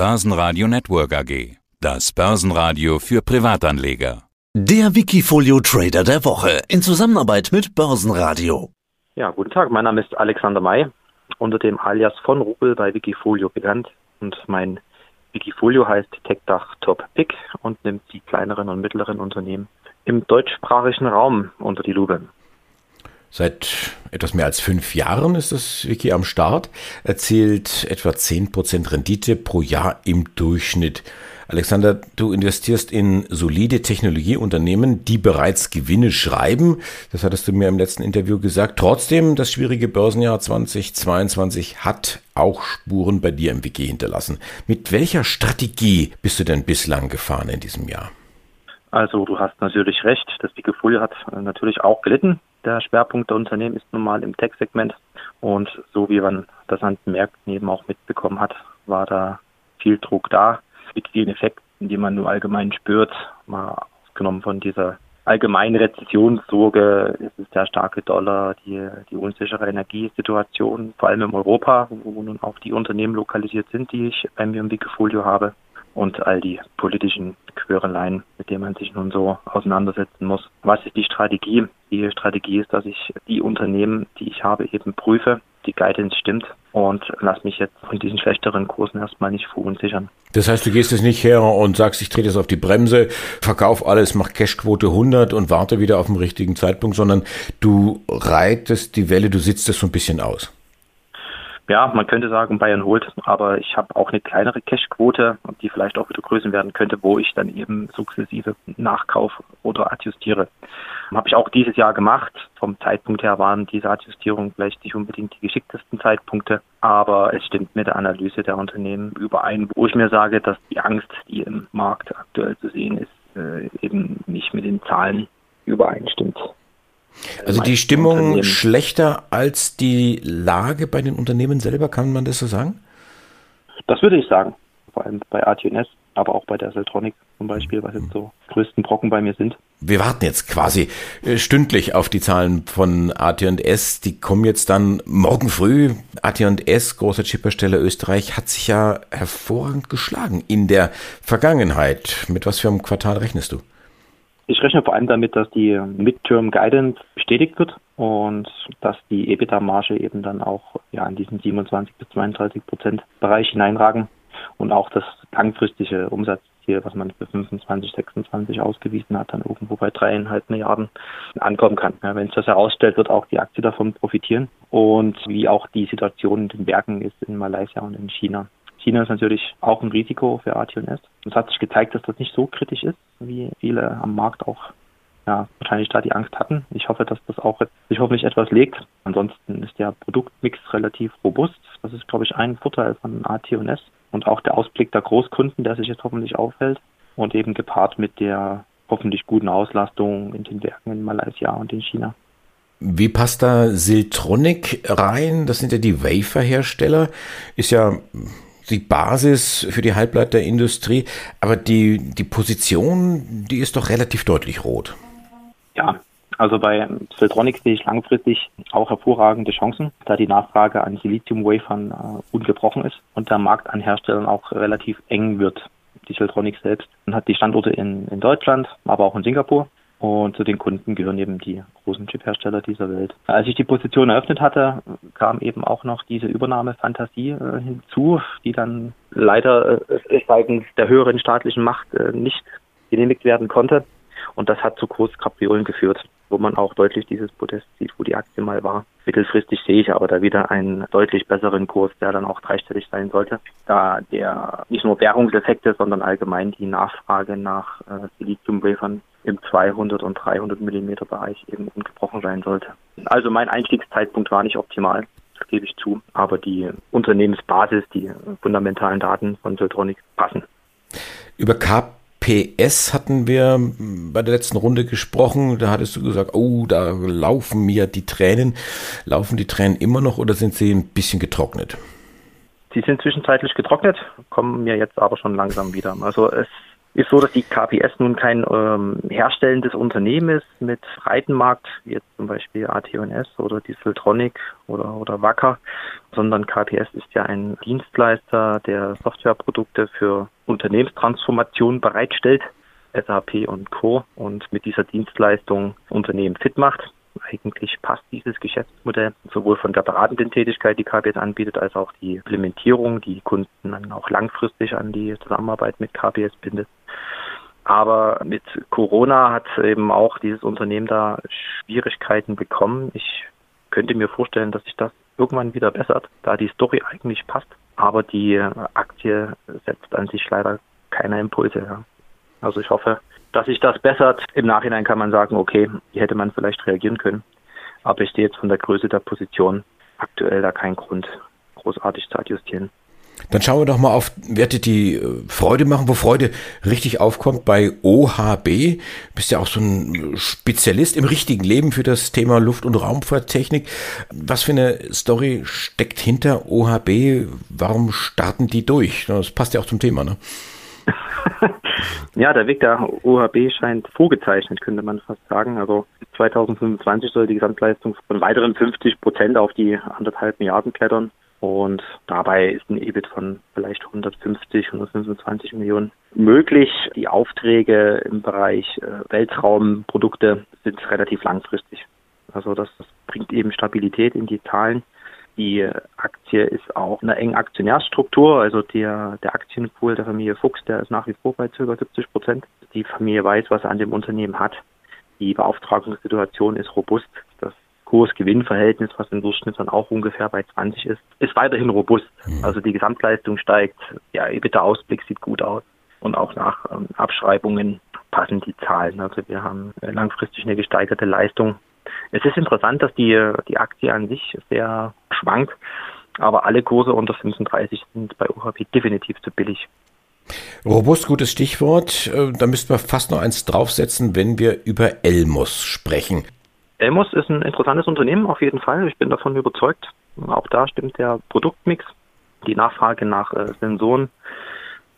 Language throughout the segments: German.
Börsenradio Network AG. Das Börsenradio für Privatanleger. Der Wikifolio Trader der Woche in Zusammenarbeit mit Börsenradio. Ja, guten Tag. Mein Name ist Alexander May, unter dem Alias von Rubel bei Wikifolio bekannt. Und mein Wikifolio heißt TechDach Top Pick und nimmt die kleineren und mittleren Unternehmen im deutschsprachigen Raum unter die Lupe. Seit etwas mehr als fünf Jahren ist das Wiki am Start, erzielt etwa 10% Rendite pro Jahr im Durchschnitt. Alexander, du investierst in solide Technologieunternehmen, die bereits Gewinne schreiben. Das hattest du mir im letzten Interview gesagt. Trotzdem, das schwierige Börsenjahr 2022 hat auch Spuren bei dir im Wiki hinterlassen. Mit welcher Strategie bist du denn bislang gefahren in diesem Jahr? Also du hast natürlich recht, das Wikifolio hat natürlich auch gelitten der Schwerpunkt der Unternehmen ist nun mal im Tech-Segment. Und so wie man das an den Märkten eben auch mitbekommen hat, war da viel Druck da mit vielen Effekten, die man nur allgemein spürt. Mal ausgenommen von dieser allgemeinen Rezessionssorge ist es der starke Dollar, die, die unsichere Energiesituation, vor allem in Europa, wo nun auch die Unternehmen lokalisiert sind, die ich bei mir im Wikifolio habe und all die politischen Quereleien, mit denen man sich nun so auseinandersetzen muss. Was ist die Strategie? Die Strategie ist, dass ich die Unternehmen, die ich habe, eben prüfe, die Guidance stimmt und lass mich jetzt von diesen schlechteren Kursen erstmal nicht verunsichern. Das heißt, du gehst jetzt nicht her und sagst, ich trete jetzt auf die Bremse, verkauf alles, mach Cashquote 100 und warte wieder auf den richtigen Zeitpunkt, sondern du reitest die Welle, du sitzt das so ein bisschen aus ja, man könnte sagen, Bayern holt, aber ich habe auch eine kleinere Cashquote, die vielleicht auch wieder größer werden könnte, wo ich dann eben sukzessive nachkaufe oder adjustiere. Habe ich auch dieses Jahr gemacht. Vom Zeitpunkt her waren diese Adjustierungen vielleicht nicht unbedingt die geschicktesten Zeitpunkte, aber es stimmt mit der Analyse der Unternehmen überein, wo ich mir sage, dass die Angst, die im Markt aktuell zu sehen ist, äh, eben nicht mit den Zahlen übereinstimmt. Also die Stimmung schlechter als die Lage bei den Unternehmen selber, kann man das so sagen? Das würde ich sagen. Vor allem bei AT&S, aber auch bei der Seltronic zum Beispiel, was jetzt so größten Brocken bei mir sind. Wir warten jetzt quasi äh, stündlich auf die Zahlen von AT&S. Die kommen jetzt dann morgen früh. AT&S, großer Chiphersteller Österreich, hat sich ja hervorragend geschlagen in der Vergangenheit. Mit was für einem Quartal rechnest du? Ich rechne vor allem damit, dass die Midterm Guidance bestätigt wird und dass die EBITDA-Marge eben dann auch ja, in diesen 27 bis 32 Prozent Bereich hineinragen und auch das langfristige Umsatzziel, was man für 25, 26 ausgewiesen hat, dann irgendwo bei dreieinhalb Milliarden ankommen kann. Ja, wenn es das herausstellt, wird auch die Aktie davon profitieren und wie auch die Situation in den Werken ist in Malaysia und in China. China ist natürlich auch ein Risiko für AT&S. Es hat sich gezeigt, dass das nicht so kritisch ist, wie viele am Markt auch ja, wahrscheinlich da die Angst hatten. Ich hoffe, dass das auch sich hoffentlich etwas legt. Ansonsten ist der Produktmix relativ robust. Das ist, glaube ich, ein Vorteil von AT&S und auch der Ausblick der Großkunden, der sich jetzt hoffentlich aufhält und eben gepaart mit der hoffentlich guten Auslastung in den Werken in Malaysia und in China. Wie passt da Siltronic rein? Das sind ja die Waferhersteller. Ist ja die Basis für die Halbleiterindustrie, aber die, die Position, die ist doch relativ deutlich rot. Ja, also bei Siltronic sehe ich langfristig auch hervorragende Chancen, da die Nachfrage an Silizium-Wafern äh, ungebrochen ist und der Markt an Herstellern auch relativ eng wird. Die Siltronic selbst hat die Standorte in, in Deutschland, aber auch in Singapur und zu den Kunden gehören eben die großen Chiphersteller dieser Welt. Als ich die Position eröffnet hatte, kam eben auch noch diese Übernahmefantasie äh, hinzu, die dann leider äh, seitens der höheren staatlichen Macht äh, nicht genehmigt werden konnte. Und das hat zu Großkapriolen geführt, wo man auch deutlich dieses Podest sieht, wo die Aktie mal war. Mittelfristig sehe ich aber da wieder einen deutlich besseren Kurs, der dann auch dreistellig sein sollte, da der nicht nur Währungseffekte, sondern allgemein die Nachfrage nach äh, Siliziumwafern im 200 und 300 Millimeter Bereich eben ungebrochen sein sollte. Also mein Einstiegszeitpunkt war nicht optimal, das gebe ich zu, aber die Unternehmensbasis, die fundamentalen Daten von Siltronic passen. Über KPS hatten wir bei der letzten Runde gesprochen. Da hattest du gesagt, oh, da laufen mir die Tränen. Laufen die Tränen immer noch oder sind sie ein bisschen getrocknet? Sie sind zwischenzeitlich getrocknet, kommen mir jetzt aber schon langsam wieder. Also es ist so, dass die KPS nun kein ähm, herstellendes Unternehmen ist mit Breitenmarkt, wie jetzt zum Beispiel AT&S oder Dieseltronic oder, oder Wacker, sondern KPS ist ja ein Dienstleister, der Softwareprodukte für Unternehmenstransformation bereitstellt, SAP und Co. und mit dieser Dienstleistung Unternehmen fit macht. Eigentlich passt dieses Geschäftsmodell sowohl von der beratenden Tätigkeit, die KPS anbietet, als auch die Implementierung, die Kunden dann auch langfristig an die Zusammenarbeit mit KPS bindet. Aber mit Corona hat eben auch dieses Unternehmen da Schwierigkeiten bekommen. Ich könnte mir vorstellen, dass sich das irgendwann wieder bessert, da die Story eigentlich passt. Aber die Aktie setzt an sich leider keine Impulse. Ja. Also ich hoffe, dass sich das bessert. Im Nachhinein kann man sagen, okay, hier hätte man vielleicht reagieren können. Aber ich sehe jetzt von der Größe der Position aktuell da keinen Grund, großartig zu adjustieren. Dann schauen wir doch mal auf Werte, die äh, Freude machen, wo Freude richtig aufkommt bei OHB. Bist ja auch so ein Spezialist im richtigen Leben für das Thema Luft- und Raumfahrttechnik. Was für eine Story steckt hinter OHB? Warum starten die durch? Das passt ja auch zum Thema, ne? ja, der Weg der OHB scheint vorgezeichnet, könnte man fast sagen. Also 2025 soll die Gesamtleistung von weiteren 50 Prozent auf die anderthalb Milliarden klettern. Und dabei ist ein EBIT von vielleicht 150, 125 Millionen möglich. Die Aufträge im Bereich äh, Weltraumprodukte sind relativ langfristig. Also das, das bringt eben Stabilität in die Zahlen. Die Aktie ist auch eine enge Aktionärsstruktur, also der, der Aktienpool der Familie Fuchs, der ist nach wie vor bei ca. 70 Prozent. Die Familie weiß, was er an dem Unternehmen hat. Die Beauftragungssituation ist robust. Hohes Gewinnverhältnis, was im Durchschnitt dann auch ungefähr bei 20 ist, ist weiterhin robust. Mhm. Also die Gesamtleistung steigt, ja, der Ausblick sieht gut aus und auch nach ähm, Abschreibungen passen die Zahlen. Also wir haben äh, langfristig eine gesteigerte Leistung. Es ist interessant, dass die, die Aktie an sich sehr schwankt, aber alle Kurse unter 35 sind bei OHP definitiv zu billig. Robust, gutes Stichwort. Äh, da müssten wir fast noch eins draufsetzen, wenn wir über Elmos sprechen. Elmos ist ein interessantes Unternehmen auf jeden Fall. Ich bin davon überzeugt. Auch da stimmt der Produktmix. Die Nachfrage nach äh, Sensoren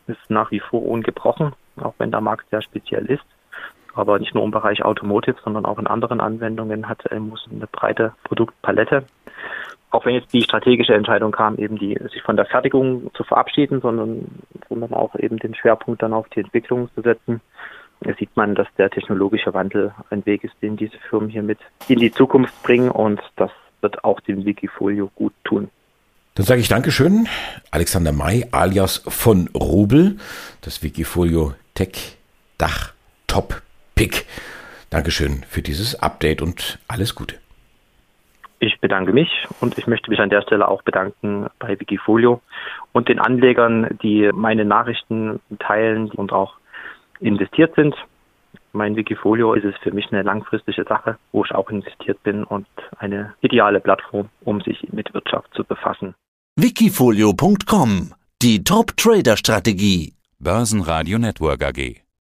ist nach wie vor ungebrochen, auch wenn der Markt sehr speziell ist. Aber nicht nur im Bereich Automotive, sondern auch in anderen Anwendungen hat Elmos eine breite Produktpalette. Auch wenn jetzt die strategische Entscheidung kam, eben die, sich von der Fertigung zu verabschieden, sondern, sondern auch eben den Schwerpunkt dann auf die Entwicklung zu setzen, sieht man, dass der technologische Wandel ein Weg ist, den diese Firmen hier mit in die Zukunft bringen und das wird auch dem Wikifolio gut tun. Dann sage ich Dankeschön, Alexander May alias von Rubel, das Wikifolio Tech Dach Top Pick. Dankeschön für dieses Update und alles Gute. Ich bedanke mich und ich möchte mich an der Stelle auch bedanken bei Wikifolio und den Anlegern, die meine Nachrichten teilen und auch investiert sind. Mein Wikifolio ist es für mich eine langfristige Sache, wo ich auch investiert bin und eine ideale Plattform, um sich mit Wirtschaft zu befassen. Wikifolio.com Die Top Trader Strategie. Börsenradio Network AG.